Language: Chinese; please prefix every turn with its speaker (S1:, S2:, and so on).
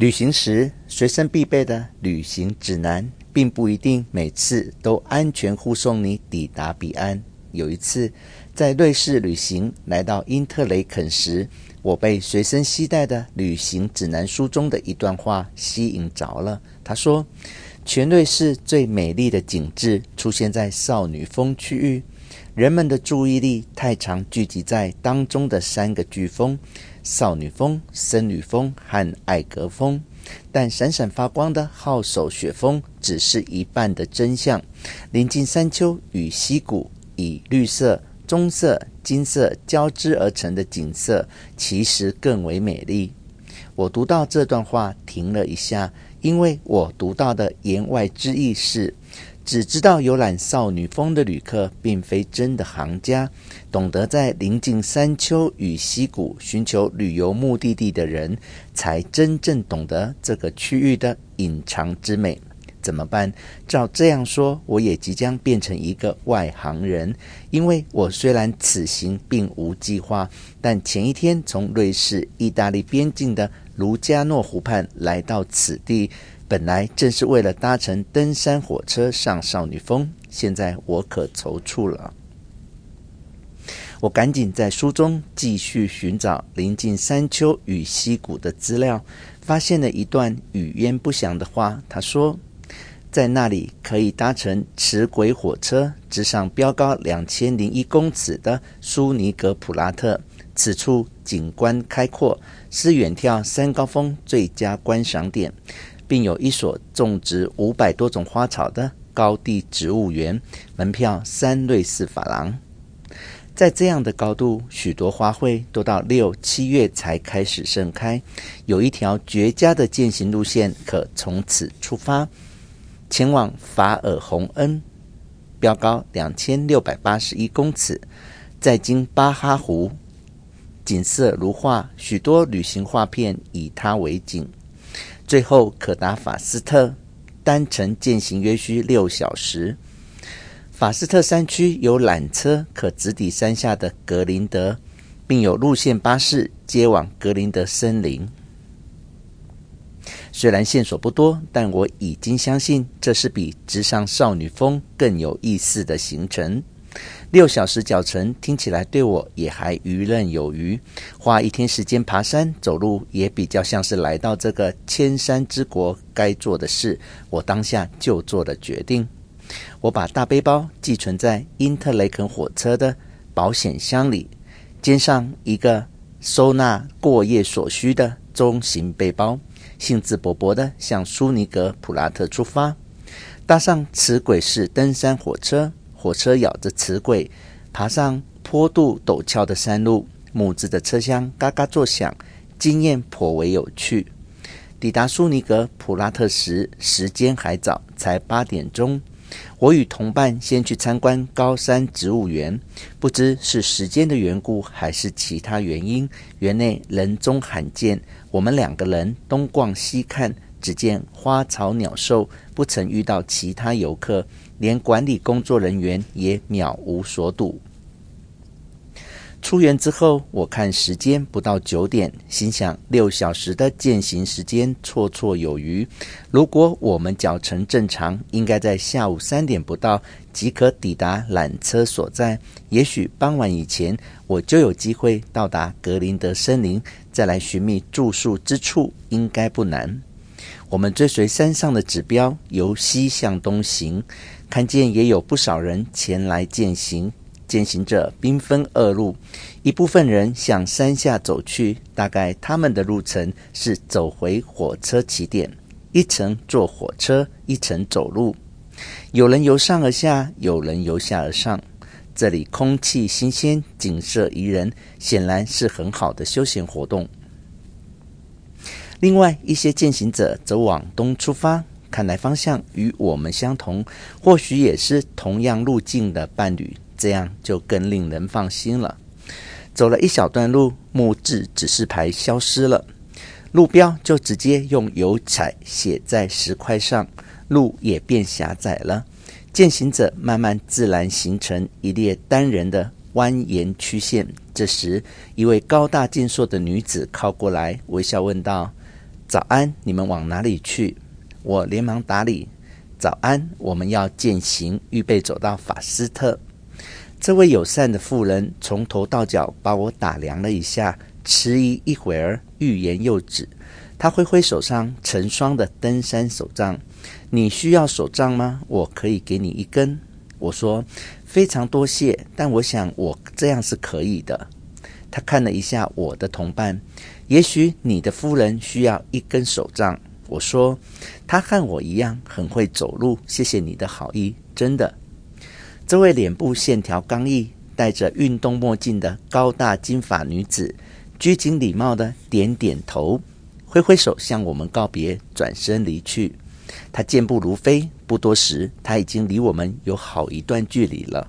S1: 旅行时随身必备的旅行指南，并不一定每次都安全护送你抵达彼岸。有一次，在瑞士旅行，来到因特雷肯时，我被随身携带的旅行指南书中的一段话吸引着了。他说：“全瑞士最美丽的景致出现在少女峰区域，人们的注意力太常聚集在当中的三个巨峰。”少女峰、僧侣峰和爱格峰，但闪闪发光的号手雪峰只是一半的真相。临近山丘与溪谷，以绿色、棕色、金色交织而成的景色，其实更为美丽。我读到这段话，停了一下，因为我读到的言外之意是。只知道游览少女峰的旅客，并非真的行家。懂得在临近山丘与溪谷寻求旅游目的地的人，才真正懂得这个区域的隐藏之美。怎么办？照这样说，我也即将变成一个外行人，因为我虽然此行并无计划，但前一天从瑞士、意大利边境的卢加诺湖畔来到此地。本来正是为了搭乘登山火车上少女峰，现在我可踌躇了。我赶紧在书中继续寻找临近山丘与溪谷的资料，发现了一段语焉不详的话。他说，在那里可以搭乘齿轨火车直上标高两千零一公尺的苏尼格普拉特，此处景观开阔，是远眺三高峰最佳观赏点。并有一所种植五百多种花草的高地植物园，门票三瑞士法郎。在这样的高度，许多花卉都到六七月才开始盛开。有一条绝佳的健行路线，可从此出发，前往法尔洪恩，标高两千六百八十一公尺，在经巴哈湖，景色如画，许多旅行画片以它为景。最后可达法斯特，单程健行约需六小时。法斯特山区有缆车可直抵山下的格林德，并有路线巴士接往格林德森林。虽然线索不多，但我已经相信这是比直上少女峰更有意思的行程。六小时脚程听起来对我也还游刃有余，花一天时间爬山走路也比较像是来到这个千山之国该做的事。我当下就做了决定，我把大背包寄存在因特雷肯火车的保险箱里，肩上一个收纳过夜所需的中型背包，兴致勃勃地向苏尼格普拉特出发，搭上齿轨式登山火车。火车咬着磁轨，爬上坡度陡峭的山路，木质的车厢嘎嘎作响，经验颇为有趣。抵达苏尼格普拉特时，时间还早，才八点钟。我与同伴先去参观高山植物园，不知是时间的缘故还是其他原因，园内人踪罕见。我们两个人东逛西看，只见花草鸟兽，不曾遇到其他游客。连管理工作人员也渺无所睹。出园之后，我看时间不到九点，心想六小时的践行时间绰绰有余。如果我们脚程正常，应该在下午三点不到即可抵达缆车所在。也许傍晚以前，我就有机会到达格林德森林，再来寻觅住宿之处，应该不难。我们追随山上的指标，由西向东行。看见也有不少人前来践行，践行者兵分二路，一部分人向山下走去，大概他们的路程是走回火车起点，一层坐火车，一层走路。有人由上而下，有人由下而上。这里空气新鲜，景色宜人，显然是很好的休闲活动。另外一些践行者则往东出发。看来方向与我们相同，或许也是同样路径的伴侣，这样就更令人放心了。走了一小段路，木质指示牌消失了，路标就直接用油彩写在石块上，路也变狭窄了。践行者慢慢自然形成一列单人的蜿蜒曲线。这时，一位高大健硕的女子靠过来，微笑问道。早安，你们往哪里去？”我连忙答礼：“早安，我们要践行，预备走到法斯特。”这位友善的妇人从头到脚把我打量了一下，迟疑一会儿，欲言又止。她挥挥手上成双的登山手杖：“你需要手杖吗？我可以给你一根。”我说：“非常多谢，但我想我这样是可以的。”他看了一下我的同伴，也许你的夫人需要一根手杖。我说：“她和我一样很会走路，谢谢你的好意，真的。”这位脸部线条刚毅、戴着运动墨镜的高大金发女子，拘谨礼貌的点点头，挥挥手向我们告别，转身离去。她健步如飞，不多时，她已经离我们有好一段距离了。